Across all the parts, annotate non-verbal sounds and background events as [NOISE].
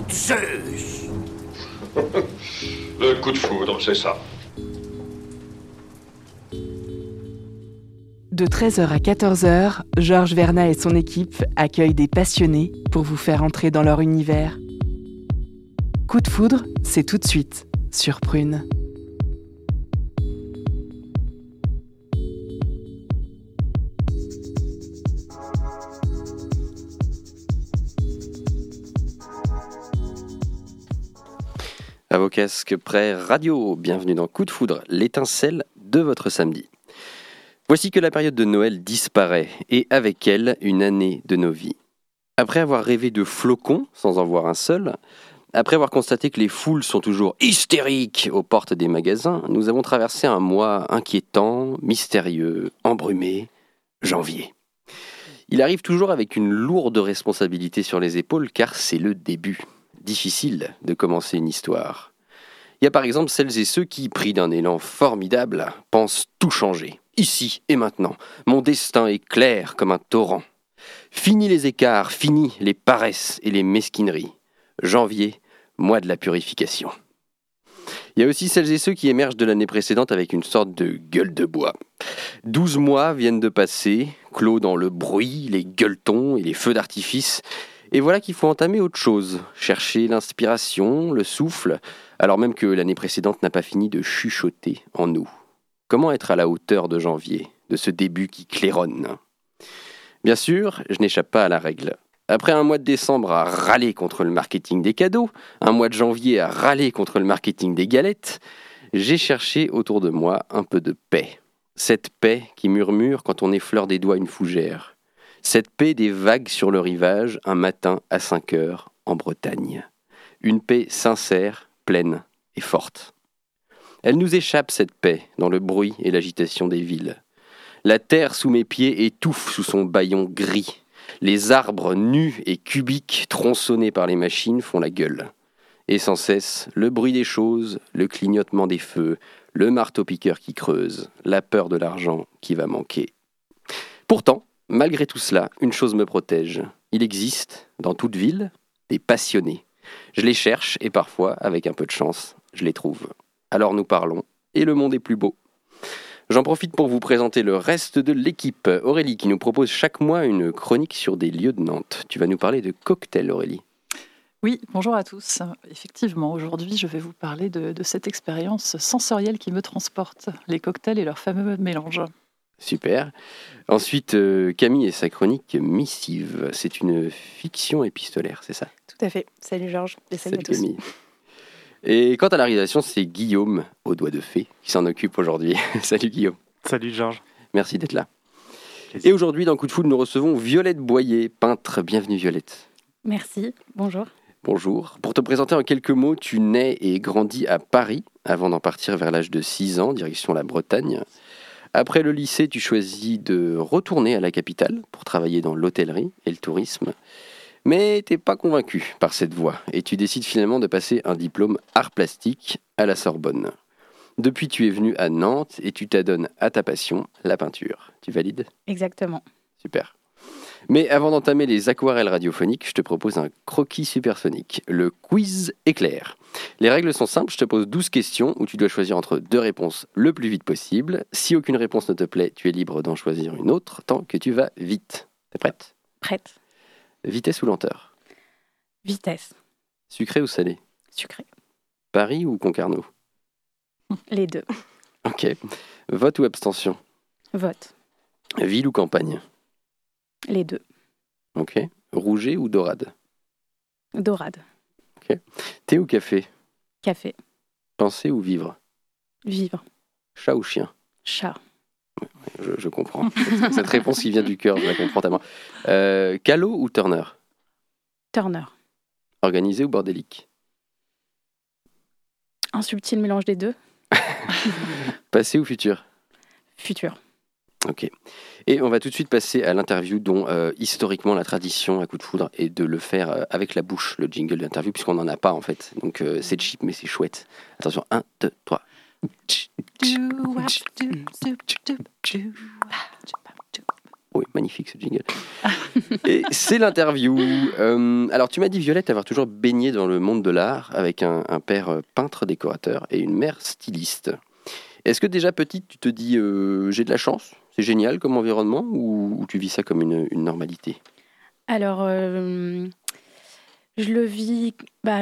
de Zeus [LAUGHS] Le coup de foudre, c'est ça. De 13h à 14h, Georges Verna et son équipe accueillent des passionnés pour vous faire entrer dans leur univers. Coup de foudre, c'est tout de suite sur Prune. Avocasque près radio, bienvenue dans Coup de foudre, l'étincelle de votre samedi. Voici que la période de Noël disparaît, et avec elle une année de nos vies. Après avoir rêvé de flocons, sans en voir un seul, après avoir constaté que les foules sont toujours hystériques aux portes des magasins, nous avons traversé un mois inquiétant, mystérieux, embrumé, janvier. Il arrive toujours avec une lourde responsabilité sur les épaules car c'est le début. Difficile de commencer une histoire. Il y a par exemple celles et ceux qui, pris d'un élan formidable, pensent tout changer. Ici et maintenant, mon destin est clair comme un torrent. Fini les écarts, fini les paresses et les mesquineries. Janvier, mois de la purification. Il y a aussi celles et ceux qui émergent de l'année précédente avec une sorte de gueule de bois. Douze mois viennent de passer, clos dans le bruit, les gueuletons et les feux d'artifice, et voilà qu'il faut entamer autre chose, chercher l'inspiration, le souffle, alors même que l'année précédente n'a pas fini de chuchoter en nous. Comment être à la hauteur de janvier, de ce début qui claironne? Bien sûr, je n'échappe pas à la règle. Après un mois de décembre à râler contre le marketing des cadeaux, un mois de janvier à râler contre le marketing des galettes, j'ai cherché autour de moi un peu de paix. Cette paix qui murmure quand on effleure des doigts une fougère. Cette paix des vagues sur le rivage un matin à 5 heures en Bretagne. Une paix sincère, pleine et forte. Elle nous échappe, cette paix, dans le bruit et l'agitation des villes. La terre sous mes pieds étouffe sous son baillon gris. Les arbres nus et cubiques tronçonnés par les machines font la gueule. Et sans cesse, le bruit des choses, le clignotement des feux, le marteau-piqueur qui creuse, la peur de l'argent qui va manquer. Pourtant, malgré tout cela, une chose me protège. Il existe, dans toute ville, des passionnés. Je les cherche et parfois, avec un peu de chance, je les trouve. Alors nous parlons, et le monde est plus beau. J'en profite pour vous présenter le reste de l'équipe. Aurélie qui nous propose chaque mois une chronique sur des lieux de Nantes. Tu vas nous parler de cocktails, Aurélie. Oui, bonjour à tous. Effectivement, aujourd'hui, je vais vous parler de, cette expérience sensorielle qui me transporte, les cocktails et leur fameux mélange. Super. Ensuite, euh, Camille et sa chronique Missive. C'est une fiction épistolaire, c'est ça? Tout à fait. Salut Georges et salut, salut à tous. Camille. Et quant à la réalisation, c'est Guillaume, au doigt de fée, qui s'en occupe aujourd'hui. [LAUGHS] Salut Guillaume. Salut Georges. Merci d'être là. Et aujourd'hui, dans Coup de Foudre, nous recevons Violette Boyer, peintre. Bienvenue Violette. Merci, bonjour. Bonjour. Pour te présenter en quelques mots, tu nais et grandis à Paris avant d'en partir vers l'âge de 6 ans, direction la Bretagne. Après le lycée, tu choisis de retourner à la capitale pour travailler dans l'hôtellerie et le tourisme. Mais t'es pas convaincu par cette voie et tu décides finalement de passer un diplôme art plastique à la Sorbonne. Depuis, tu es venu à Nantes et tu t'adonnes à ta passion, la peinture. Tu valides? Exactement. Super. Mais avant d'entamer les aquarelles radiophoniques, je te propose un croquis supersonique, le quiz éclair. Les règles sont simples, je te pose 12 questions où tu dois choisir entre deux réponses le plus vite possible. Si aucune réponse ne te plaît, tu es libre d'en choisir une autre tant que tu vas vite. T'es prête? Prête. Vitesse ou lenteur? Vitesse. Sucré ou salé? Sucré. Paris ou Concarneau? Les deux. Ok. Vote ou abstention? Vote. Ville ou campagne? Les deux. Ok. Rouget ou dorade? Dorade. Ok. Thé ou café? Café. Penser ou vivre? Vivre. Chat ou chien? Chat. Je, je, comprends. [LAUGHS] Cette réponse qui vient du cœur, je la comprends tellement. Euh, Callot ou Turner? Turner. Organisé ou bordélique? Un subtil mélange des deux. [LAUGHS] Passé ou futur? Futur. Ok. Et on va tout de suite passer à l'interview dont euh, historiquement la tradition à coup de foudre est de le faire euh, avec la bouche, le jingle d'interview, puisqu'on n'en a pas en fait. Donc euh, c'est cheap mais c'est chouette. Attention, 1, 2, 3. Oui, magnifique. ce jingle. [LAUGHS] Et c'est l'interview. Alors, tu m'as dit, Violette, avoir toujours baigné dans le monde de l'art avec un, un père peintre décorateur et une mère styliste. Est-ce que déjà petite, tu te dis, j'ai de la chance, c'est génial comme environnement, ou, ou tu vis ça comme une, une normalité? Alors, euh, je le vis. Bah,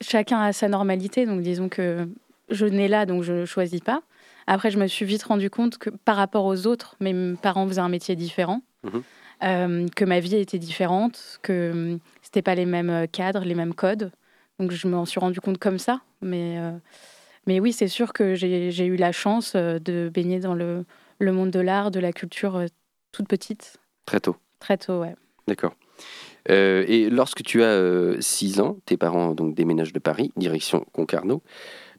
chacun a sa normalité, donc disons que je nais là, donc je ne choisis pas. Après, je me suis vite rendu compte que par rapport aux autres, mes parents faisaient un métier différent, Mhm. euh, que ma vie était différente, que hum, c'était pas les mêmes cadres, les mêmes codes. Donc, je m'en suis rendu compte comme ça. Mais, euh, mais oui, c'est sûr que j'ai eu la chance euh, de baigner dans le, le monde de l'art, de la culture euh, toute petite, Très tôt. très tôt, ouais. D'accord. Euh, et lorsque tu as 6 ans, tes parents donc déménagent de Paris, direction Concarneau,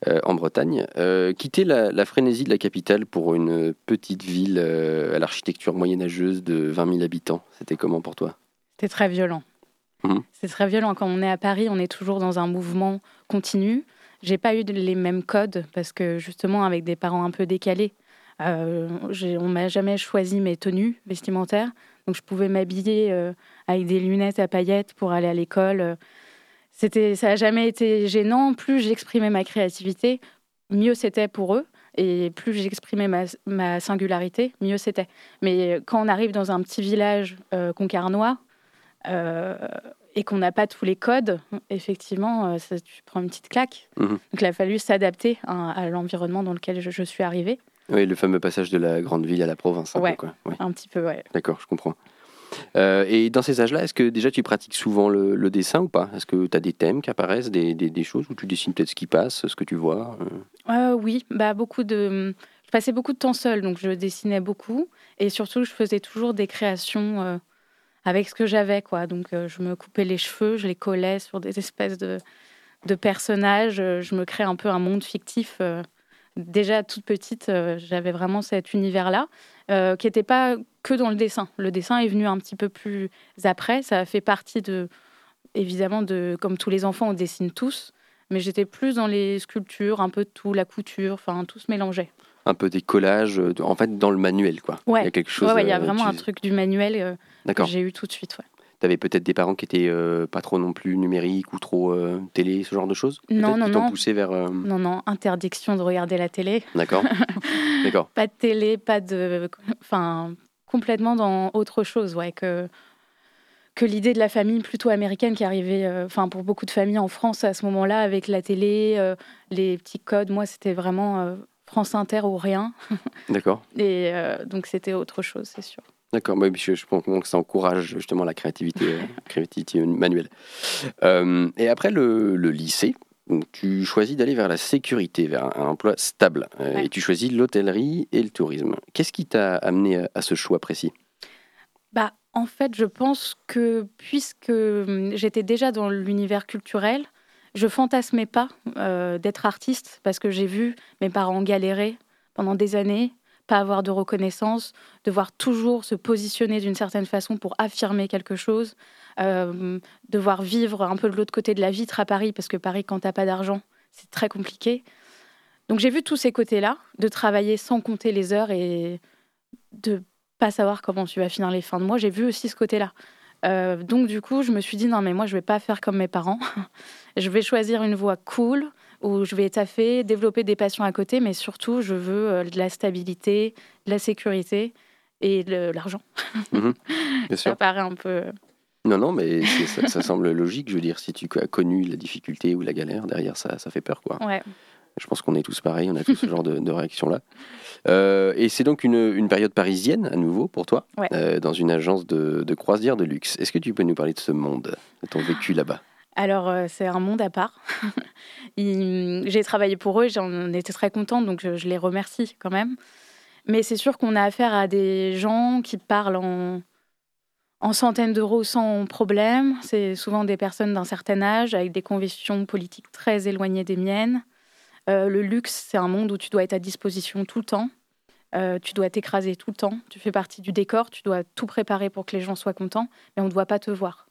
euh, en Bretagne. Euh, quitter la, la frénésie de la capitale pour une petite ville euh, à l'architecture moyenâgeuse de 20 000 habitants, c'était comment pour toi? C'est très violent. Mhm. C'est très violent. Quand on est à Paris, on est toujours dans un mouvement continu. J'ai pas eu les mêmes codes parce que justement, avec des parents un peu décalés, euh, on m'a jamais choisi mes tenues vestimentaires. Donc je pouvais m'habiller euh, avec des lunettes à paillettes pour aller à l'école. C'était, ça n'a jamais été gênant. Plus j'exprimais ma créativité, mieux c'était pour eux. Et plus j'exprimais ma, ma singularité, mieux c'était. Mais quand on arrive dans un petit village euh, concarnois euh, et qu'on n'a pas tous les codes, effectivement, euh, ça, tu prends une petite claque. Mhm. Donc il a fallu s'adapter à, à l'environnement dans lequel je, je suis arrivée. Oui, le fameux passage de la grande ville à la province. un peu, Ouais. quoi. Ouais, Un petit peu, ouais. D'accord, je comprends. Euh, et dans ces âges-là, est-ce que déjà tu pratiques souvent le, le dessin ou pas? Est-ce que tu as des thèmes qui apparaissent, des, des- des choses où tu dessines peut-être ce qui passe, ce que tu vois euh? Euh, oui, bah beaucoup de. Je passais beaucoup de temps seule, donc je dessinais beaucoup et surtout je faisais toujours des créations euh, avec ce que j'avais, quoi. Donc je me coupais les cheveux, je les collais sur des espèces de, de personnages, je me crée un peu un monde fictif. Déjà toute petite, euh, j'avais vraiment cet univers-là euh, qui n'était pas que dans le dessin. Le dessin est venu un petit peu plus après, ça a fait partie de, évidemment, de comme tous les enfants, on dessine tous mais j'étais plus dans les sculptures, un peu de tout, la couture, enfin tout se mélangeait. Un peu des collages, euh, en fait dans le manuel quoi. Ouais. Il y a quelque chose. Ouais, ouais, il y a vraiment tu- un truc du manuel euh, que j'ai eu tout de suite. ouais. Tu avais peut-être des parents qui étaient euh, pas trop non plus numériques ou trop euh, télé, ce genre de choses? Non, non, non. poussé vers. euh, Non, non, interdiction de regarder la télé. D'accord. [LAUGHS] D'accord. Pas de télé, pas de. Enfin, complètement dans autre chose, ouais, que, que l'idée de la famille plutôt américaine qui arrivait, enfin, pour beaucoup de familles en France à ce moment-là, avec la télé, les petits codes. Moi, c'était vraiment France Inter ou rien. D'accord. [LAUGHS] Et donc, c'était autre chose, c'est sûr. D'accord. Moi, je, je pense que ça encourage justement la créativité, euh, [LAUGHS] créativité manuelle. Euh, et après le, le lycée, donc, tu choisis d'aller vers la sécurité, vers un, un emploi stable. Euh, Ouais. Et tu choisis l'hôtellerie et le tourisme. Qu'est-ce qui t'a amené à, à ce choix précis? Bah, en fait, je pense que puisque hum, j'étais déjà dans l'univers culturel, je fantasmais pas euh, d'être artiste parce que j'ai vu mes parents galérer pendant des années, pas avoir de reconnaissance, devoir toujours se positionner d'une certaine façon pour affirmer quelque chose, euh, devoir vivre un peu de l'autre côté de la vitre à Paris parce que Paris, quand t'as pas d'argent, c'est très compliqué. Donc j'ai vu tous ces côtés-là, de travailler sans compter les heures et de pas savoir comment tu vas finir les fins de mois. J'ai vu aussi ce côté-là. Euh, donc du coup, je me suis dit non mais moi je vais pas faire comme mes parents. [LAUGHS] je vais choisir une voie cool où je vais taffer, développer des passions à côté, mais surtout je veux euh, de la stabilité, de la sécurité et de l'argent. Bien [LAUGHS] Ça paraît un peu. Non, non, mais ça, ça semble logique. Je veux dire, si tu as connu la difficulté ou la galère, derrière, ça, ça fait peur, quoi. Ouais. Je pense qu'on est tous pareils, on a tous ce [LAUGHS] genre de, de réaction-là. Euh, et c'est donc une, une période parisienne, à nouveau, pour toi, Ouais. euh, dans une agence de, de croisière de luxe. Est-ce que tu peux nous parler de ce monde, de ton vécu là-bas? Alors, euh, c'est un monde à part. [LAUGHS] J'ai travaillé pour eux, j'en étais très contente, donc je, je les remercie quand même. Mais c'est sûr qu'on a affaire à des gens qui parlent en, en centaines d'euros sans problème. C'est souvent des personnes d'un certain âge, avec des convictions politiques très éloignées des miennes. Euh, le luxe, c'est un monde où tu dois être à disposition tout le temps. Euh, tu dois t'écraser tout le temps. Tu fais partie du décor. Tu dois tout préparer pour que les gens soient contents, mais on ne doit pas te voir.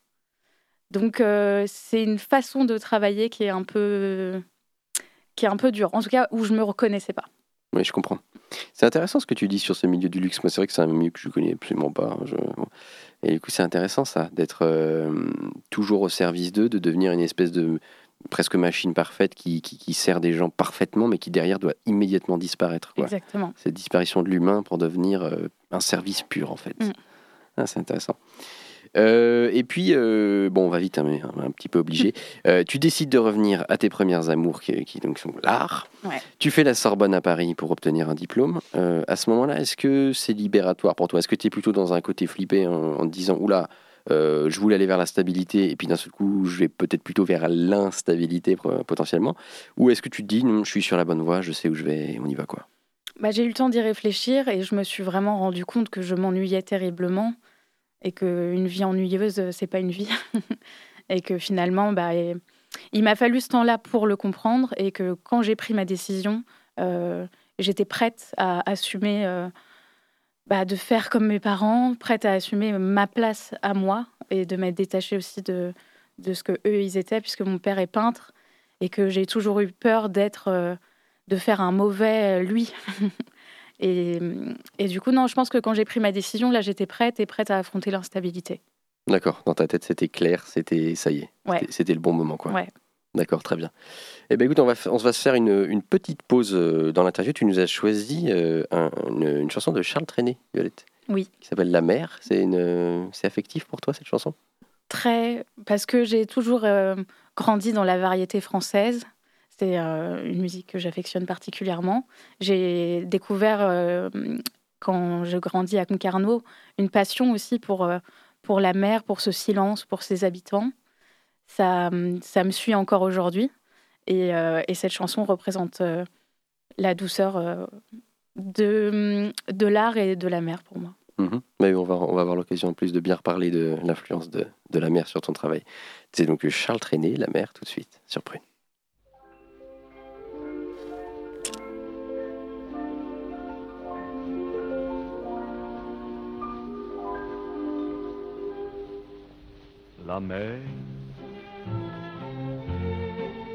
Donc euh, c'est une façon de travailler qui est un peu qui est un peu dure. En tout cas, où je me reconnaissais pas. Oui, je comprends. C'est intéressant ce que tu dis sur ce milieu du luxe. Moi, c'est vrai que c'est un milieu que je connais absolument pas. hein. Je- Et du coup, c'est intéressant ça, d'être toujours au service d'eux, de devenir une espèce de presque machine parfaite qui, qui, qui sert des gens parfaitement, mais qui derrière doit immédiatement disparaître. Quoi. Exactement. Cette disparition de l'humain pour devenir euh, un service pur, en fait. Mm. Ah, c'est intéressant. Euh, et puis, euh, bon, on va vite, hein, mais un, un petit peu obligé. [LAUGHS] Euh, tu décides de revenir à tes premières amours, qui, qui donc sont l'art. Ouais. Tu fais la Sorbonne à Paris pour obtenir un diplôme. À ce moment-là, est-ce que c'est libératoire pour toi? Est-ce que tu es plutôt dans un côté flippé en, en te disant, oula, euh, je voulais aller vers la stabilité, et puis d'un seul coup, je vais peut-être plutôt vers l'instabilité potentiellement Ou est-ce que tu te dis, non, je suis sur la bonne voie, je sais où je vais, on y va quoi? Bah, j'ai eu le temps d'y réfléchir et je me suis vraiment rendu compte que je m'ennuyais terriblement et qu'une vie ennuyeuse, c'est pas une vie. [LAUGHS] et que finalement, bah, il m'a fallu ce temps-là pour le comprendre et que quand j'ai pris ma décision, euh, j'étais prête à assumer, euh, bah, de faire comme mes parents, prête à assumer ma place à moi et de m'être détachée aussi de, de ce que eux ils étaient, puisque mon père est peintre et que j'ai toujours eu peur d'être, euh, de faire un mauvais euh, lui. [LAUGHS] Et, et du coup, non, je pense que quand j'ai pris ma décision, là, j'étais prête et prête à affronter l'instabilité. D'accord, dans ta tête c'était clair, c'était ça y est, Ouais. c'était- c'était le bon moment quoi. Ouais. D'accord, très bien. Eh ben écoute, on va, on va se faire une, une petite pause euh, dans l'interview. Tu nous as choisi euh, un- une, une chanson de Charles Trenet, Violette. Oui. Qui s'appelle La mer. C'est une, c'est affectif pour toi cette chanson? Très, parce que j'ai toujours euh, grandi dans la variété française. C'est euh, une musique que j'affectionne particulièrement. J'ai découvert, quand je grandis à Concarneau, une passion aussi pour, pour la mer, pour ce silence, pour ses habitants. Ça, ça me suit encore aujourd'hui. Et, euh, et cette chanson représente euh, la douceur euh, de, de l'art et de la mer pour moi. Mhm. Mais on va, on va avoir l'occasion en plus de bien reparler de l'influence de, de la mer sur ton travail. C'est donc Charles Trenet, La mer, tout de suite, sur Prune. la mer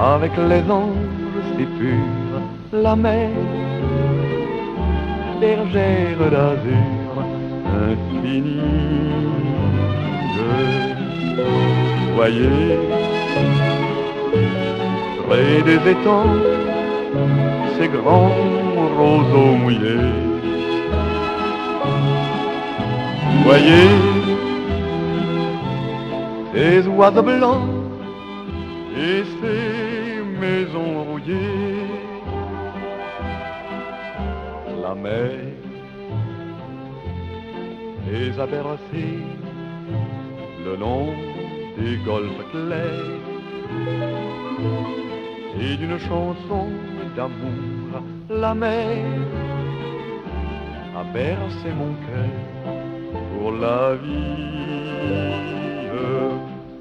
avec les anges si purs, la mer, bergère d'azur infinie. Voyez, près des étangs, ces grands roseaux mouillés. Voyez, ces oiseaux blancs a bercés le long des golfes clairs et d'une chanson d'amour, la mer a bercé mon cœur pour la vie.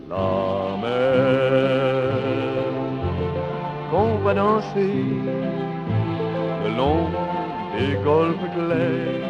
La mer qu'on va danser le long des golfes clairs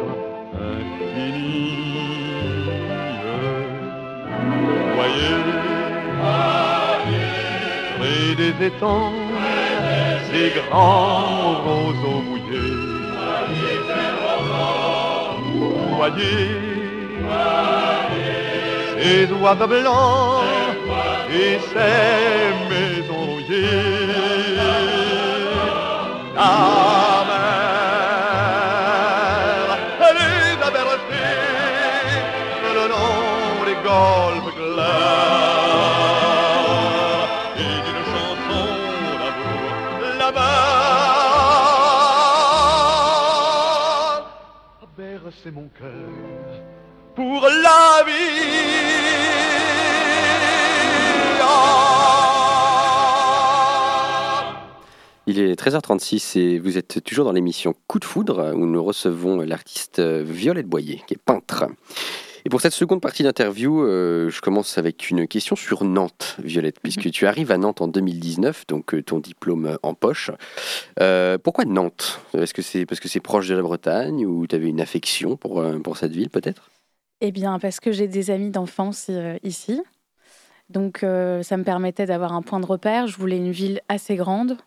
ces grands roseaux mouillés. Voyez, ces oiseaux blancs et ces maisons rouillées. Il est 13h36 et vous êtes toujours dans l'émission Coup de foudre où nous recevons l'artiste Violette Boyer qui est peintre. Et pour cette seconde partie d'interview, euh, je commence avec une question sur Nantes, Violette, puisque Mhm. tu arrives à Nantes en 2019, donc euh, ton diplôme en poche. Euh, pourquoi Nantes? Est-ce que c'est parce que c'est proche de la Bretagne ou tu avais une affection pour, euh, pour cette ville peut-être? Eh bien, parce que j'ai des amis d'enfance euh, ici. Donc, euh, ça me permettait d'avoir un point de repère. Je voulais une ville assez grande.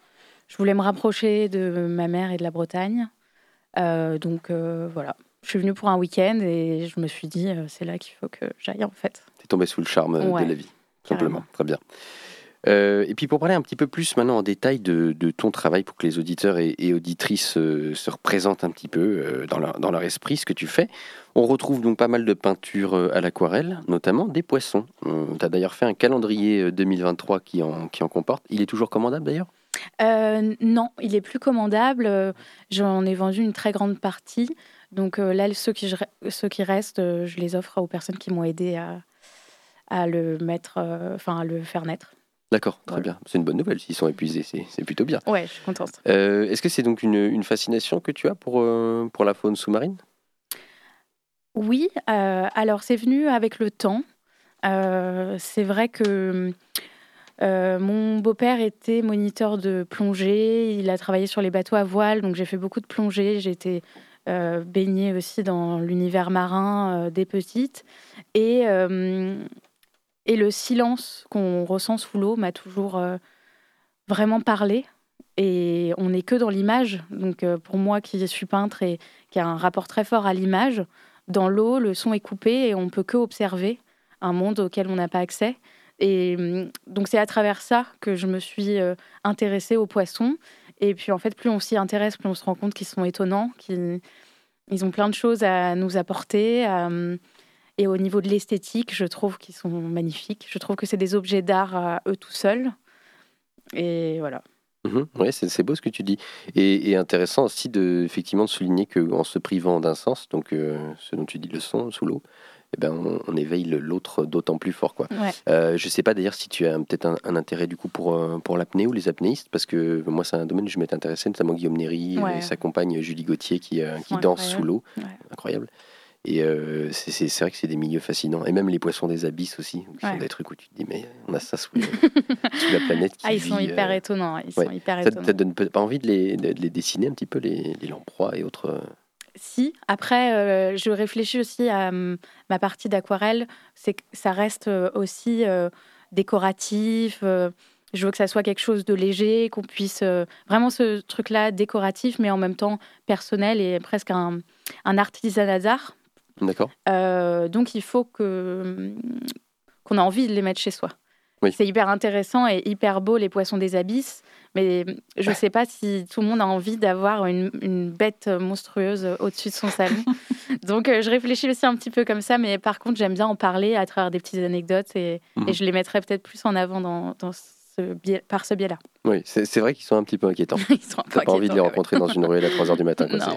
Je voulais me rapprocher de ma mère et de la Bretagne. Euh, donc, euh, voilà. Je suis venue pour un week-end et je me suis dit, euh, c'est là qu'il faut que j'aille, en fait. T'es tombé sous le charme euh, Ouais, de la vie, simplement. carrément. Très bien. Euh, et puis pour parler un petit peu plus maintenant en détail de, de ton travail, pour que les auditeurs et, et auditrices euh, se représentent un petit peu euh, dans, leur, dans leur esprit ce que tu fais, on retrouve donc pas mal de peintures à l'aquarelle, notamment des poissons. tu as d'ailleurs fait un calendrier euh, 2023 qui en, qui en comporte. Il est toujours commandable d'ailleurs? Non, il est plus commandable. J'en ai vendu une très grande partie. Donc euh, là, ceux qui, je- ceux qui restent, euh, je les offre aux personnes qui m'ont aidé à, à le mettre, euh, enfin à le faire naître. D'accord, très Voilà. bien. C'est une bonne nouvelle. S'ils sont épuisés, c'est plutôt bien. Ouais, je suis contente. Euh, Est-ce que c'est donc une, une fascination que tu as pour, euh, pour la faune sous-marine? Oui, euh, alors c'est venu avec le temps. C'est vrai que mon beau-père était moniteur de plongée, il a travaillé sur les bateaux à voile, donc j'ai fait beaucoup de plongée, j'ai euh, baignée aussi dans l'univers marin euh, des petites. Et, euh, et le silence qu'on ressent sous l'eau m'a toujours vraiment parlé. Et on n'est que dans l'image. Donc pour moi qui suis peintre et qui a un rapport très fort à l'image, dans l'eau, le son est coupé et on peut que observer un monde auquel on n'a pas accès. Et donc c'est à travers ça que je me suis intéressée aux poissons. Et puis en fait, plus on s'y intéresse, plus on se rend compte qu'ils sont étonnants, qu'ils ils ont plein de choses à nous apporter. euh, et au niveau de l'esthétique, je trouve qu'ils sont magnifiques. Je trouve que c'est des objets d'art eux tout seuls. Et voilà. Mhm. Ouais, c'est beau ce que tu dis. Et, et intéressant aussi de, effectivement, de souligner qu'en se privant d'un sens, donc euh, ce dont tu dis le son sous l'eau, eh ben, on, on éveille le- l'autre d'autant plus fort. Quoi. Ouais. Euh, je sais pas d'ailleurs si tu as peut-être un, un intérêt du coup pour, euh, pour l'apnée ou les apnéistes, parce que moi c'est un domaine où je m'étais intéressé, notamment Guillaume Néry Ouais. et sa compagne Julie Gauthier qui, euh, qui danse sous l'eau. Ouais. Incroyable. Et euh, c'est- vrai que c'est des milieux fascinants. Et même les poissons des abysses aussi, qui sont des trucs où tu te dis, mais on a ça [LAUGHS] sous, la planète. Qui Ah, ils sont hyper euh, étonnants. Ils ouais. sont hyper ça, étonnants. ça donne pas envie de les, de, de les dessiner un petit peu, les, les lamproies et autres. Si, après, euh, je réfléchis aussi à hum, ma partie d'aquarelle, c'est que ça reste euh, aussi euh, décoratif. je veux que ça soit quelque chose de léger, qu'on puisse vraiment ce truc-là décoratif, mais en même temps personnel et presque un, un artisanat d'art. D'accord donc il faut que hum, qu'on a envie de les mettre chez soi. Oui. C'est hyper intéressant et hyper beau les poissons des abysses, mais je ne sais pas si tout le monde a envie d'avoir une, une bête monstrueuse au-dessus de son salon. [LAUGHS] donc euh, je réfléchis aussi un petit peu comme ça, mais par contre j'aime bien en parler à travers des petites anecdotes et, Mhm. et je les mettrai peut-être plus en avant dans, dans ce biais, par ce biais-là. Oui, c'est vrai qu'ils sont un petit peu inquiétants. [LAUGHS] Ils sont un peu T'as pas envie de les rencontrer dans une ruelle à 3h du matin. quoi, [LAUGHS]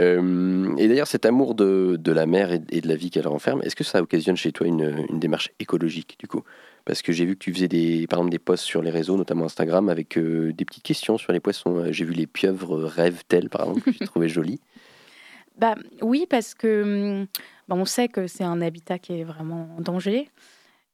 Euh, et d'ailleurs, cet amour de, la mer et, de la vie qu'elle renferme, est-ce que ça occasionne chez toi une, une démarche écologique du coup? Parce que j'ai vu que tu faisais des, par exemple des posts sur les réseaux, notamment Instagram, avec euh, des petites questions sur les poissons. Euh, J'ai vu les pieuvres rêvent-elles, par exemple, que j'ai trouvé jolies? [LAUGHS] Bah, oui, parce que hum, bah, on sait que c'est un habitat qui est vraiment en danger.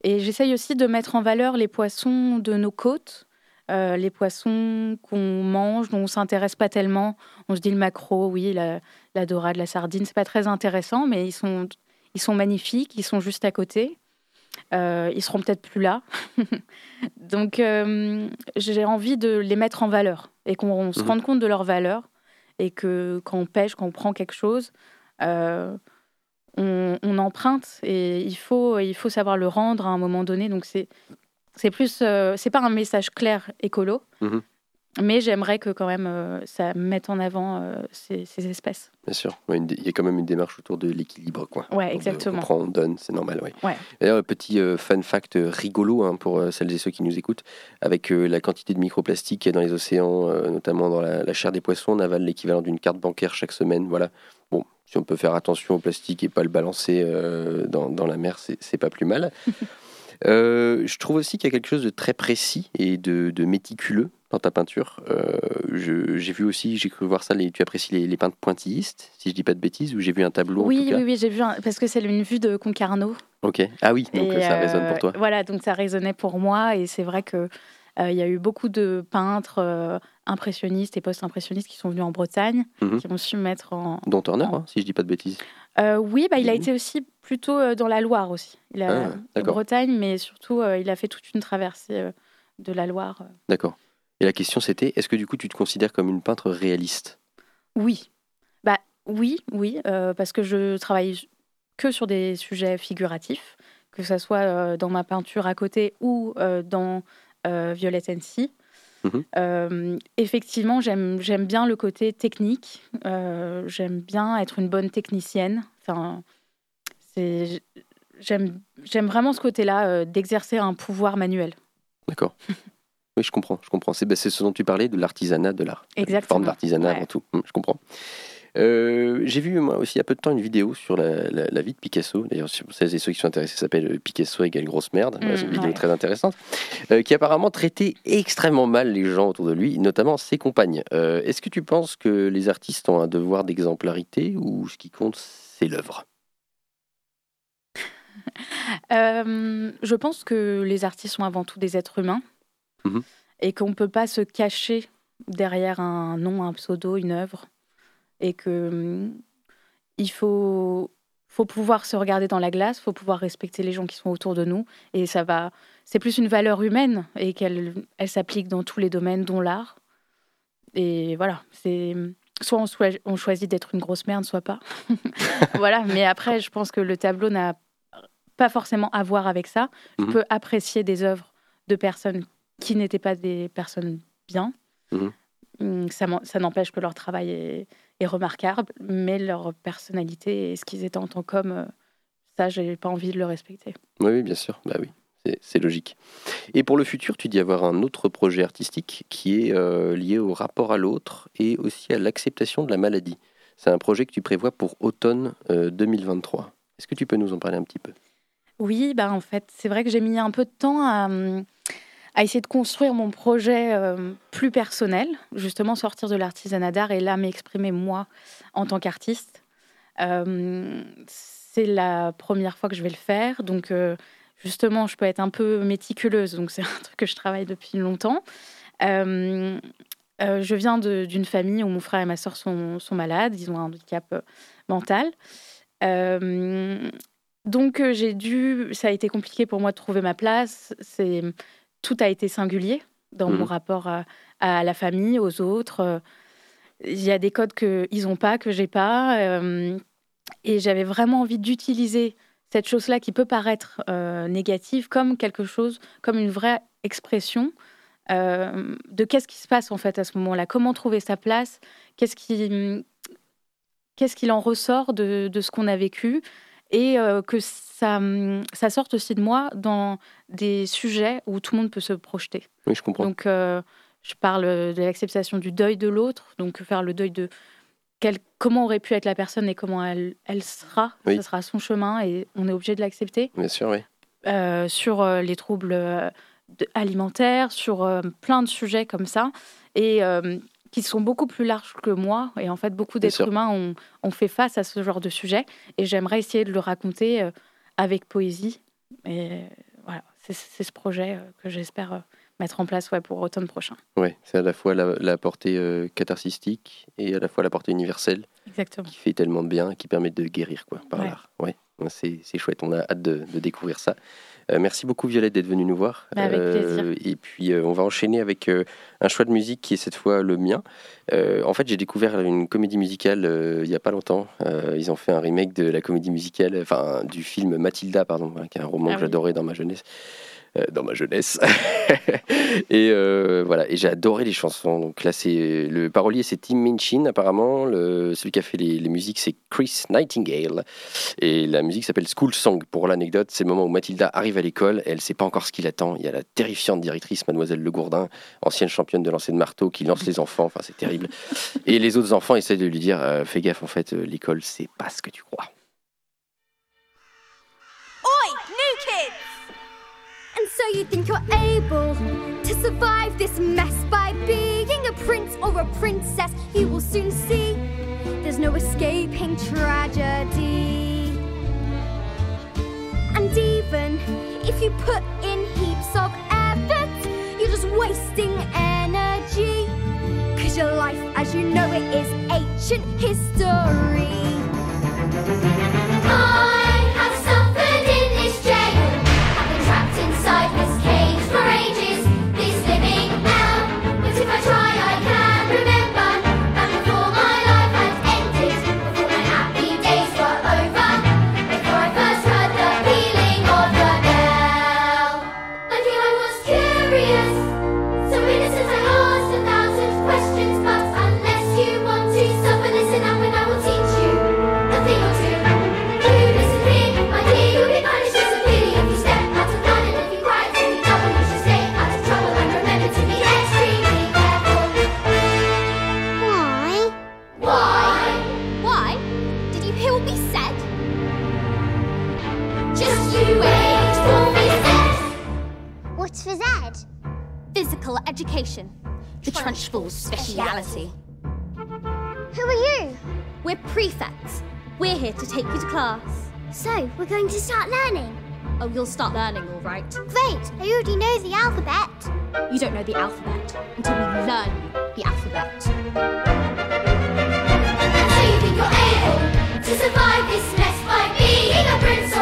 Et j'essaye aussi de mettre en valeur les poissons de nos côtes, euh, les poissons qu'on mange, dont on s'intéresse pas tellement. On se dit le maquereau, oui, la, la dorade, la sardine, c'est pas très intéressant, mais ils sont, ils sont magnifiques, ils sont juste à côté. Euh, ils seront peut-être plus là. [LAUGHS] Donc, euh, j'ai envie de les mettre en valeur et qu'on se Mhm. rende compte de leur valeur et que quand on pêche, quand on prend quelque chose, euh, on, on emprunte et il faut, il faut savoir le rendre à un moment donné. Donc c'est c'est plus, euh, c'est pas un message clair écolo, Mhm. mais j'aimerais que quand même euh, ça mette en avant euh, ces, ces espèces. Bien sûr, Ouais, il y a quand même une démarche autour de l'équilibre. quoi. Ouais, On exactement. prend, on donne, c'est normal. Ouais. Ouais. D'ailleurs, petit euh, fun fact euh, rigolo hein, pour euh, celles et ceux qui nous écoutent, avec euh, la quantité de microplastiques qu'il y a dans les océans, euh, notamment dans la, la chair des poissons, on avale l'équivalent d'une carte bancaire chaque semaine. Voilà. Bon, si on peut faire attention au plastique et pas le balancer euh, dans, dans la mer, c'est pas plus mal. [LAUGHS] Euh, je trouve aussi qu'il y a quelque chose de très précis et de, de méticuleux dans ta peinture. Euh, j'ai vu aussi, j'ai cru voir ça, les- tu apprécies les, les peintres pointillistes, si je dis pas de bêtises, ou j'ai vu un tableau en Oui, tout cas. oui, oui, j'ai vu, un- parce que c'est une vue de Concarneau. Ok. Ah oui, donc Et, ça résonne euh, pour toi. Voilà, donc ça résonnait pour moi. Et c'est vrai que euh, il y a eu beaucoup de peintres euh, impressionnistes et post-impressionnistes qui sont venus en Bretagne, Mhm. qui ont su mettre en. Dont Turner, hein, si je dis pas de bêtises. Euh, oui, bah, il a Mhm. été aussi plutôt euh, dans la Loire aussi. Il a, Ah, en d'accord. Bretagne, mais surtout, euh, il a fait toute une traversée euh, de la Loire. D'accord. Et la question c'était, est-ce que du coup tu te considères comme une peintre réaliste? Oui. Bah, oui, oui, euh, parce que je travaille que sur des sujets figuratifs, que ce soit euh, dans ma peinture à côté ou euh, dans euh, Violet and Mhm. Euh, effectivement, j'aime bien le côté technique. euh, j'aime bien être une bonne technicienne. Enfin, c'est j'aime vraiment ce côté-là euh, d'exercer un pouvoir manuel. D'accord. [LAUGHS] oui, je comprends, je comprends. C'est ben, c'est ce dont tu parlais, de l'artisanat de l'art. Une Exactement. forme d'artisanat Ouais. avant tout. Hum, je comprends. Euh, J'ai vu moi aussi il y a peu de temps une vidéo sur la, la- la vie de Picasso. D'ailleurs, pour celles et ceux qui sont intéressés, ça s'appelle euh, Picasso égale grosse merde. Mm, c'est une vidéo ouais. très intéressante euh, qui apparemment traitait extrêmement mal les gens autour de lui, notamment ses compagnes. Euh, Est-ce que tu penses que les artistes ont un devoir d'exemplarité ou ce qui compte c'est l'œuvre? Je pense que les artistes sont avant tout des êtres humains Mhm. et qu'on ne peut pas se cacher derrière un nom, un pseudo, une œuvre. Et que hum, il faut, faut pouvoir se regarder dans la glace, faut pouvoir respecter les gens qui sont autour de nous. Et ça va. C'est plus une valeur humaine et qu'elle elle s'applique dans tous les domaines, dont l'art. Et voilà, c'est. Soit on, choisit d'être une grosse merde, soit pas. [LAUGHS] voilà, mais après, je pense que le tableau n'a pas forcément à voir avec ça. Je peux apprécier des œuvres de personnes qui n'étaient pas des personnes bien. Mhm. Hum, Ça, ça n'empêche que leur travail est, est remarquable, mais leur personnalité et ce qu'ils étaient en tant qu'hommes, euh, ça, j'ai pas envie de le respecter. Oui, oui, bien sûr. Bah oui, c'est- logique. Et pour le futur, tu dis avoir un autre projet artistique qui est euh, lié au rapport à l'autre et aussi à l'acceptation de la maladie. C'est un projet que tu prévois pour automne euh, 2023. Est-ce que tu peux nous en parler un petit peu? Oui, bah en fait, c'est vrai que j'ai mis un peu de temps à, hum, à essayer de construire mon projet euh, plus personnel, justement sortir de l'artisanat d'art et là m'exprimer moi en tant qu'artiste. Euh, c'est la première fois que je vais le faire, donc euh, justement, je peux être un peu méticuleuse, donc c'est [LAUGHS] un truc que je travaille depuis longtemps. Je viens d'une famille où mon frère et ma soeur sont, sont malades, ils ont un handicap mental. Donc j'ai dû, ça a été compliqué pour moi de trouver ma place. C'est tout a été singulier dans Mhm. mon rapport à, à la famille, aux autres. Il y a des codes que ils ont pas, que j'ai pas, euh, et j'avais vraiment envie d'utiliser cette chose-là qui peut paraître euh, négative comme quelque chose, comme une vraie expression euh, de qu'est-ce qui se passe en fait à ce moment-là, comment trouver sa place, qu'est-ce qui qu'est-ce qu'il en ressort de, de ce qu'on a vécu? Et euh, que ça, ça sorte aussi de moi dans des sujets où tout le monde peut se projeter. Oui, je comprends. Donc, euh, je parle de l'acceptation du deuil de l'autre, donc faire le deuil de quel- comment aurait pu être la personne et comment elle, elle sera. Oui. Ce sera son chemin et on est obligé de l'accepter. Bien sûr, oui. Euh, sur euh, les troubles euh, alimentaires, sur euh, plein de sujets comme ça, et euh, qui sont beaucoup plus larges que moi. Et en fait, beaucoup d'êtres humains ont, ont fait face à ce genre de sujet. Et j'aimerais essayer de le raconter euh, avec poésie. Et voilà, c'est ce projet euh, que j'espère euh, mettre en place ouais, pour automne prochain. Ouais, c'est à la fois la, la portée euh, catharsistique et à la fois la portée universelle Exactement. qui fait tellement de bien, qui permet de guérir quoi, par Ouais. l'art. Ouais, c'est c'est chouette, on a hâte de, de découvrir ça. Euh, merci beaucoup Violette d'être venue nous voir. Bah, avec plaisir. Et puis euh, on va enchaîner avec euh, un choix de musique qui est cette fois le mien. Euh, en fait, j'ai découvert une comédie musicale euh, il y a pas longtemps. Euh, ils ont fait un remake de la comédie musicale, enfin du film Mathilda, pardon, voilà, qui est un roman Ah que j'adorais dans ma jeunesse. Euh, dans ma jeunesse. [LAUGHS] et euh, voilà, et j'ai adoré les chansons. Donc là, c'est le parolier, c'est Tim Minchin apparemment. Le, celui qui a fait les, musiques, c'est Chris Nightingale. Et la musique s'appelle School Song. Pour l'anecdote, c'est le moment où Mathilda arrive à l'école. Elle ne sait pas encore ce qui l'attend. Il y a la terrifiante directrice, Mademoiselle Le Gourdin, ancienne championne de lancer de marteau, qui lance les enfants. Enfin, c'est terrible. Et les autres enfants essaient de lui dire, euh, fais gaffe, en fait, l'école, c'est pas ce que tu crois. Oi, new kids! So you think you're able to survive this mess by being a prince or a princess? You will soon see there's no escaping tragedy. And even if you put in heaps of effort, you're just wasting energy. Cause your life as you know it is ancient history. Ah! Education, the Trunchbull's speciality. Who are you? We're prefects. We're here to take you to class. So, we're going to start learning? Oh, you'll start learning, all right. Great! I already know the alphabet. You don't know the alphabet until we learn the alphabet. So you think you're able to survive this mess by being a prince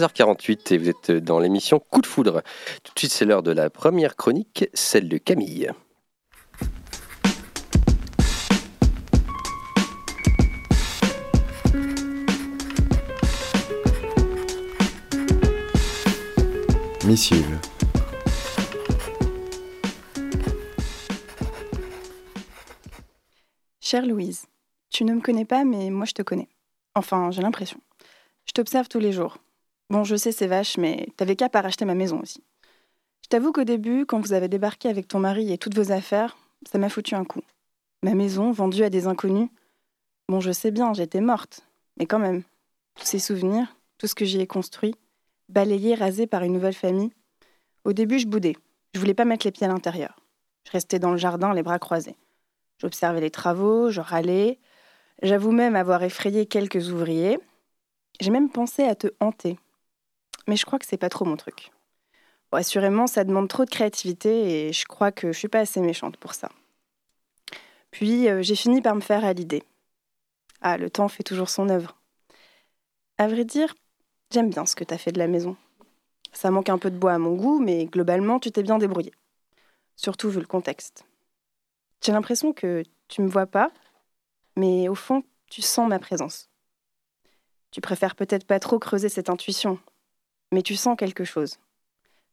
13h48 et vous êtes dans l'émission Coup de foudre. Tout de suite, c'est l'heure de la première chronique, celle de Camille. Missive. Chère Louise, tu ne me connais pas, mais moi je te connais. Enfin, j'ai l'impression. Je t'observe tous les jours. Bon, je sais, c'est vache, mais t'avais qu'à pas racheter ma maison aussi. Je t'avoue qu'au début, quand vous avez débarqué avec ton mari et toutes vos affaires, ça m'a foutu un coup. Ma maison, vendue à des inconnus. Bon, je sais bien, j'étais morte. Mais quand même, tous ces souvenirs, tout ce que j'y ai construit, balayé, rasé par une nouvelle famille. Au début, je boudais. Je voulais pas mettre les pieds à l'intérieur. Je restais dans le jardin, les bras croisés. J'observais les travaux, je râlais. J'avoue même avoir effrayé quelques ouvriers, j'ai même pensé à te hanter. Mais je crois que c'est pas trop mon truc. assurément, ça demande trop de créativité et je crois que je suis pas assez méchante pour ça. Puis euh, j'ai fini par me faire à l'idée. Ah, le temps fait toujours son œuvre. À vrai dire, j'aime bien ce que tu as fait de la maison. Ça manque un peu de bois à mon goût, mais globalement, tu t'es bien débrouillé. Surtout vu le contexte. J'ai l'impression que tu me vois pas, mais au fond, tu sens ma présence. Tu préfères peut-être pas trop creuser cette intuition, mais tu sens quelque chose.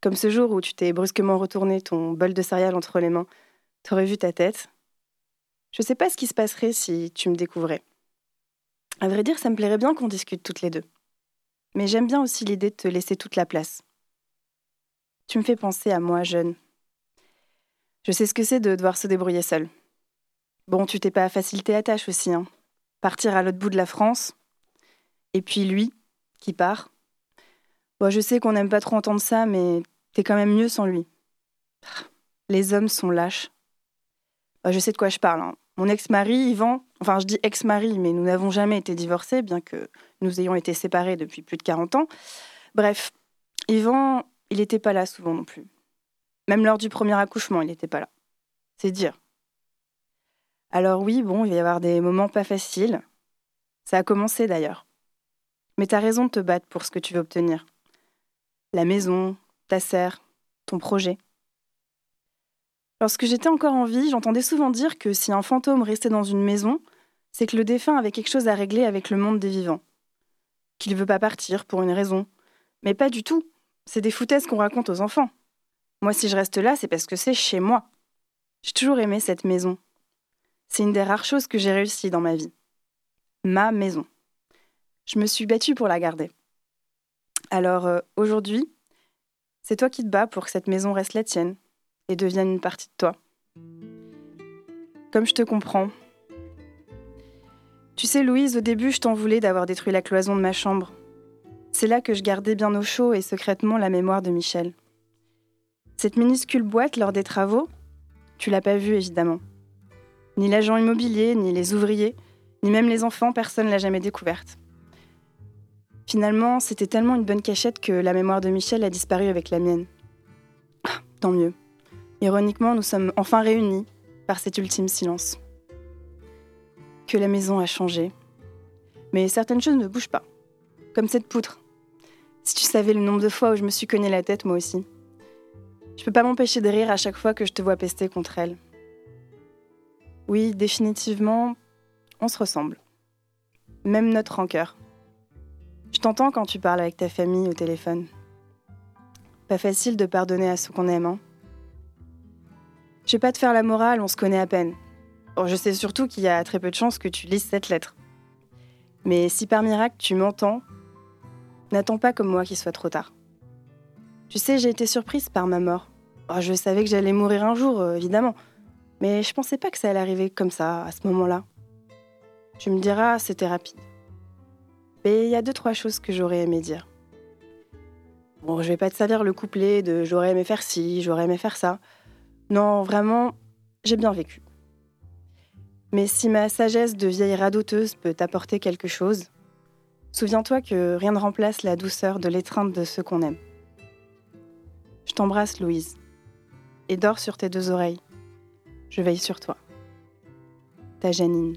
Comme ce jour où tu t'es brusquement retourné ton bol de céréales entre les mains, t'aurais vu ta tête. Je sais pas ce qui se passerait si tu me découvrais. À vrai dire, ça me plairait bien qu'on discute toutes les deux. Mais j'aime bien aussi l'idée de te laisser toute la place. Tu me fais penser à moi jeune. Je sais ce que c'est de devoir se débrouiller seule. Bon, tu t'es pas facilité la tâche aussi, hein. Partir à l'autre bout de la France. Et puis lui, qui part. Bon, je sais qu'on n'aime pas trop entendre ça, mais t'es quand même mieux sans lui. Les hommes sont lâches. Bah, je sais de quoi je parle. hein. Mon ex-mari, Yvan, enfin je dis ex-mari, mais nous n'avons jamais été divorcés, bien que nous ayons été séparés depuis plus de 40 ans. Bref, Yvan, il n'était pas là souvent non plus. Même lors du premier accouchement, il n'était pas là. C'est dire. Alors oui, bon, il va y avoir des moments pas faciles. Ça a commencé d'ailleurs. Mais t'as raison de te battre pour ce que tu veux obtenir. La maison, ta serre, ton projet. Lorsque j'étais encore en vie, j'entendais souvent dire que si un fantôme restait dans une maison, c'est que le défunt avait quelque chose à régler avec le monde des vivants. Qu'il veut pas partir pour une raison. Mais pas du tout. C'est des foutaises qu'on raconte aux enfants. Moi, si je reste là, c'est parce que c'est chez moi. J'ai toujours aimé cette maison. C'est une des rares choses que j'ai réussi dans ma vie. Ma maison. Je me suis battue pour la garder. Alors euh, aujourd'hui, c'est toi qui te bats pour que cette maison reste la tienne et devienne une partie de toi. Comme je te comprends. Tu sais, Louise, au début, je t'en voulais d'avoir détruit la cloison de ma chambre. C'est là que je gardais bien au chaud et secrètement la mémoire de Michel. Cette minuscule boîte lors des travaux, tu l'as pas vue évidemment. Ni l'agent immobilier, ni les ouvriers, ni même les enfants, personne l'a jamais découverte. Finalement, c'était tellement une bonne cachette que la mémoire de Michel a disparu avec la mienne. Ah, tant mieux. Ironiquement, nous sommes enfin réunis par cet ultime silence. Que la maison a changé. Mais certaines choses ne bougent pas. Comme cette poutre. Si tu savais le nombre de fois où je me suis cogné la tête, moi aussi. Je peux pas m'empêcher de rire à chaque fois que je te vois pester contre elle. Oui, définitivement, on se ressemble. Même notre rancœur. Je t'entends quand tu parles avec ta famille au téléphone. Pas facile de pardonner à ceux qu'on aime, hein. Je vais pas te faire la morale, on se connaît à peine. Je sais surtout qu'il y a très peu de chances que tu lises cette lettre. Mais si par miracle tu m'entends, n'attends pas comme moi qu'il soit trop tard. Tu sais, j'ai été surprise par ma mort. Oh, je savais que j'allais mourir un jour, euh, évidemment. Mais je pensais pas que ça allait arriver comme ça, à ce moment-là. Tu me diras, c'était rapide. Mais il y a deux, trois choses que j'aurais aimé dire. Bon, je vais pas te salir le couplet de j'aurais aimé faire ci, j'aurais aimé faire ça. Non, vraiment, j'ai bien vécu. Mais si ma sagesse de vieille radoteuse peut t'apporter quelque chose, souviens-toi que rien ne remplace la douceur de l'étreinte de ceux qu'on aime. Je t'embrasse, Louise, et dors sur tes deux oreilles. Je veille sur toi. Ta Janine.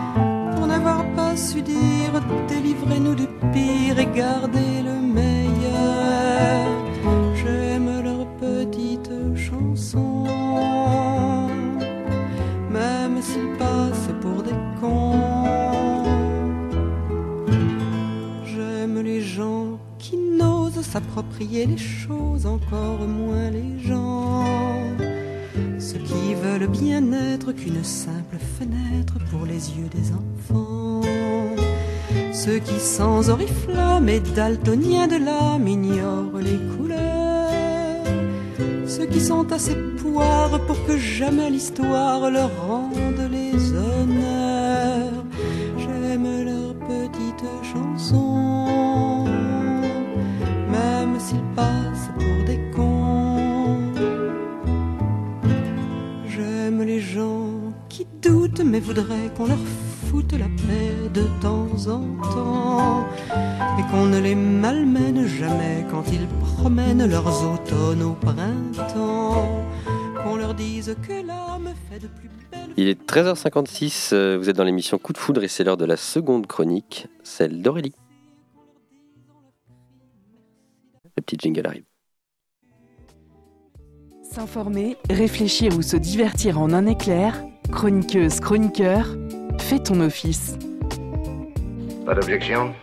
Dire délivrez-nous du pire et gardez le meilleur. J'aime leurs petites chansons, même s'ils passent pour des cons. J'aime les gens qui n'osent s'approprier les choses, encore moins les gens. Ceux qui veulent bien être qu'une simple fenêtre pour les yeux des enfants. Ceux qui sans oriflamme et daltoniens de l'âme ignorent les couleurs. Ceux qui sont assez poires pour que jamais l'histoire leur rende les honneurs. J'aime leurs petites chansons, même s'ils passent pour des cons. J'aime les gens qui doutent mais voudraient qu'on leur foute la paix de temps en temps et qu'on ne les malmène jamais quand ils promènent leurs automnes au printemps. Qu'on leur dise que l'âme fait de plus belle. Il est 13h56, euh, vous êtes dans l'émission Coup de foudre et c'est l'heure de la seconde chronique, celle d'Aurélie. Le petit jingle arrive. S'informer, réfléchir ou se divertir en un éclair, chroniqueuse, chroniqueur, fais ton office. Pas d'objection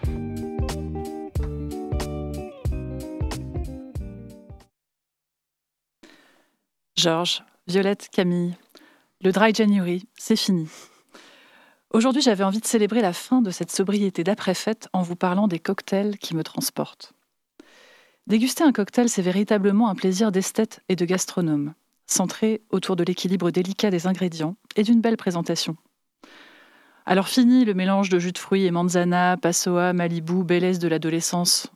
Georges, Violette, Camille, le dry January, c'est fini. Aujourd'hui, j'avais envie de célébrer la fin de cette sobriété d'après-fête en vous parlant des cocktails qui me transportent. Déguster un cocktail, c'est véritablement un plaisir d'esthète et de gastronome, centré autour de l'équilibre délicat des ingrédients et d'une belle présentation. Alors fini le mélange de jus de fruits et manzana, passoa, malibu, bellesse de l'adolescence,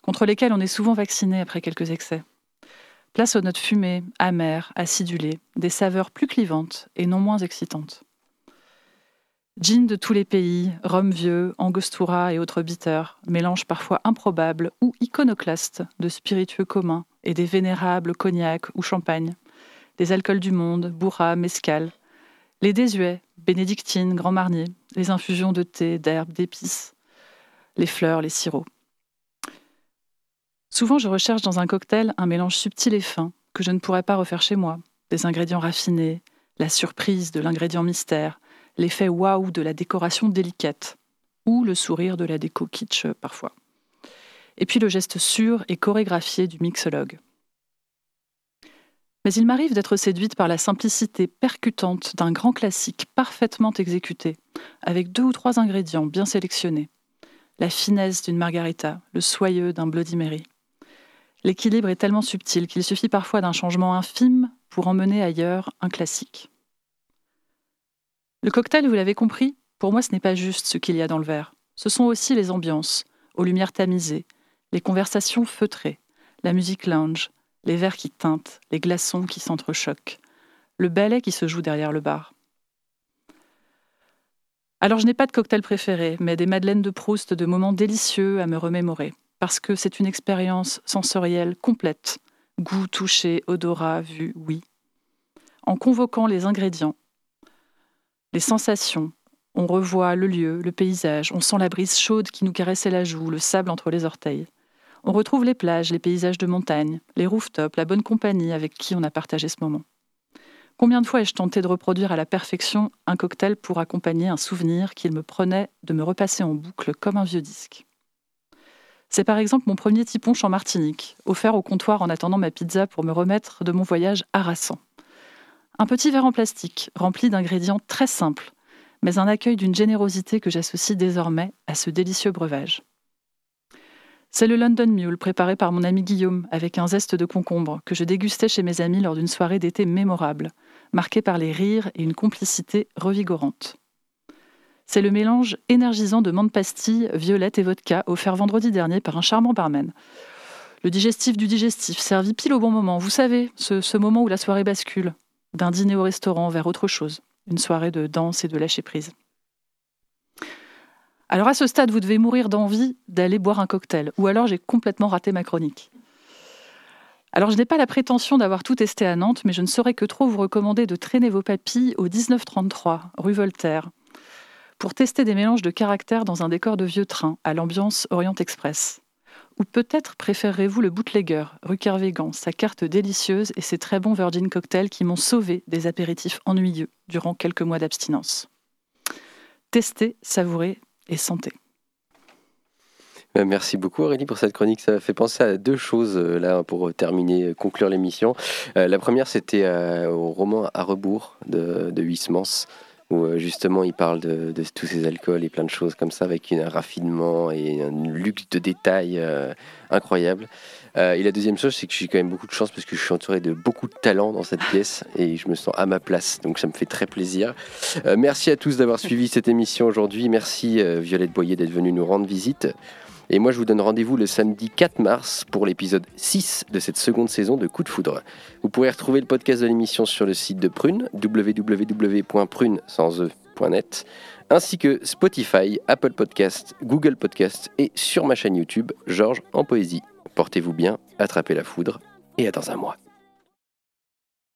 contre lesquels on est souvent vacciné après quelques excès. Place aux notes fumées, amères, acidulées, des saveurs plus clivantes et non moins excitantes. Gin de tous les pays, rhum vieux, angostura et autres bitters, mélange parfois improbable ou iconoclaste de spiritueux communs et des vénérables cognac ou champagne, des alcools du monde, bourra, mescal, les désuets, bénédictine, grand marnier, les infusions de thé, d'herbes, d'épices, les fleurs, les sirops. Souvent, je recherche dans un cocktail un mélange subtil et fin que je ne pourrais pas refaire chez moi. Des ingrédients raffinés, la surprise de l'ingrédient mystère, l'effet waouh de la décoration délicate, ou le sourire de la déco kitsch euh, parfois. Et puis le geste sûr et chorégraphié du mixologue. Mais il m'arrive d'être séduite par la simplicité percutante d'un grand classique parfaitement exécuté, avec deux ou trois ingrédients bien sélectionnés. La finesse d'une margarita, le soyeux d'un Bloody Mary. L'équilibre est tellement subtil qu'il suffit parfois d'un changement infime pour emmener ailleurs un classique. Le cocktail, vous l'avez compris, pour moi ce n'est pas juste ce qu'il y a dans le verre. Ce sont aussi les ambiances, aux lumières tamisées, les conversations feutrées, la musique lounge, les verres qui teintent, les glaçons qui s'entrechoquent, le ballet qui se joue derrière le bar. Alors je n'ai pas de cocktail préféré, mais des madeleines de Proust de moments délicieux à me remémorer, parce que c'est une expérience sensorielle complète, goût, toucher, odorat, vue, oui. En convoquant les ingrédients, les sensations, on revoit le lieu, le paysage, on sent la brise chaude qui nous caressait la joue, le sable entre les orteils. On retrouve les plages, les paysages de montagne, les rooftops, la bonne compagnie avec qui on a partagé ce moment. Combien de fois ai-je tenté de reproduire à la perfection un cocktail pour accompagner un souvenir qu'il me prenait de me repasser en boucle comme un vieux disque? C'est par exemple mon premier tiponche en Martinique, offert au comptoir en attendant ma pizza pour me remettre de mon voyage harassant. Un petit verre en plastique, rempli d'ingrédients très simples, mais un accueil d'une générosité que j'associe désormais à ce délicieux breuvage. C'est le London Mule préparé par mon ami Guillaume avec un zeste de concombre que je dégustais chez mes amis lors d'une soirée d'été mémorable, marquée par les rires et une complicité revigorante. C'est le mélange énergisant de menthe pastille, violette et vodka offert vendredi dernier par un charmant barman. Le digestif du digestif, servi pile au bon moment. Vous savez, ce, ce moment où la soirée bascule, d'un dîner au restaurant vers autre chose, une soirée de danse et de lâcher prise. Alors à ce stade, vous devez mourir d'envie d'aller boire un cocktail, ou alors j'ai complètement raté ma chronique. Alors je n'ai pas la prétention d'avoir tout testé à Nantes, mais je ne saurais que trop vous recommander de traîner vos papilles au 1933, rue Voltaire, pour tester des mélanges de caractères dans un décor de vieux train, à l'ambiance Orient Express. Ou peut-être préférerez-vous le bootlegger, rue Kervégan, sa carte délicieuse et ses très bons Virgin cocktails qui m'ont sauvé des apéritifs ennuyeux durant quelques mois d'abstinence. Testez, savourez santé. Euh, Merci beaucoup Aurélie pour cette chronique. Ça fait penser à deux choses euh, là pour terminer, euh, conclure l'émission. Euh, la première, c'était euh, au roman À rebours de, de Huysmans. où euh, justement il parle de, tous ces alcools et plein de choses comme ça, avec un raffinement et un luxe de détails euh, incroyable. Euh, et la deuxième chose, c'est que j'ai quand même beaucoup de chance parce que je suis entouré de beaucoup de talent dans cette pièce et je me sens à ma place, donc ça me fait très plaisir. Euh, merci à tous d'avoir suivi cette émission aujourd'hui. Merci euh, Violette Boyer d'être venue nous rendre visite. Et moi, je vous donne rendez-vous le samedi 4 mars pour l'épisode 6 de cette seconde saison de Coup de Foudre. Vous pourrez retrouver le podcast de l'émission sur le site de Prune, www.prune sans e.net, ainsi que Spotify, Apple Podcast, Google Podcast et sur ma chaîne YouTube, Georges en Poésie. Portez-vous bien, attrapez la foudre et à dans un mois.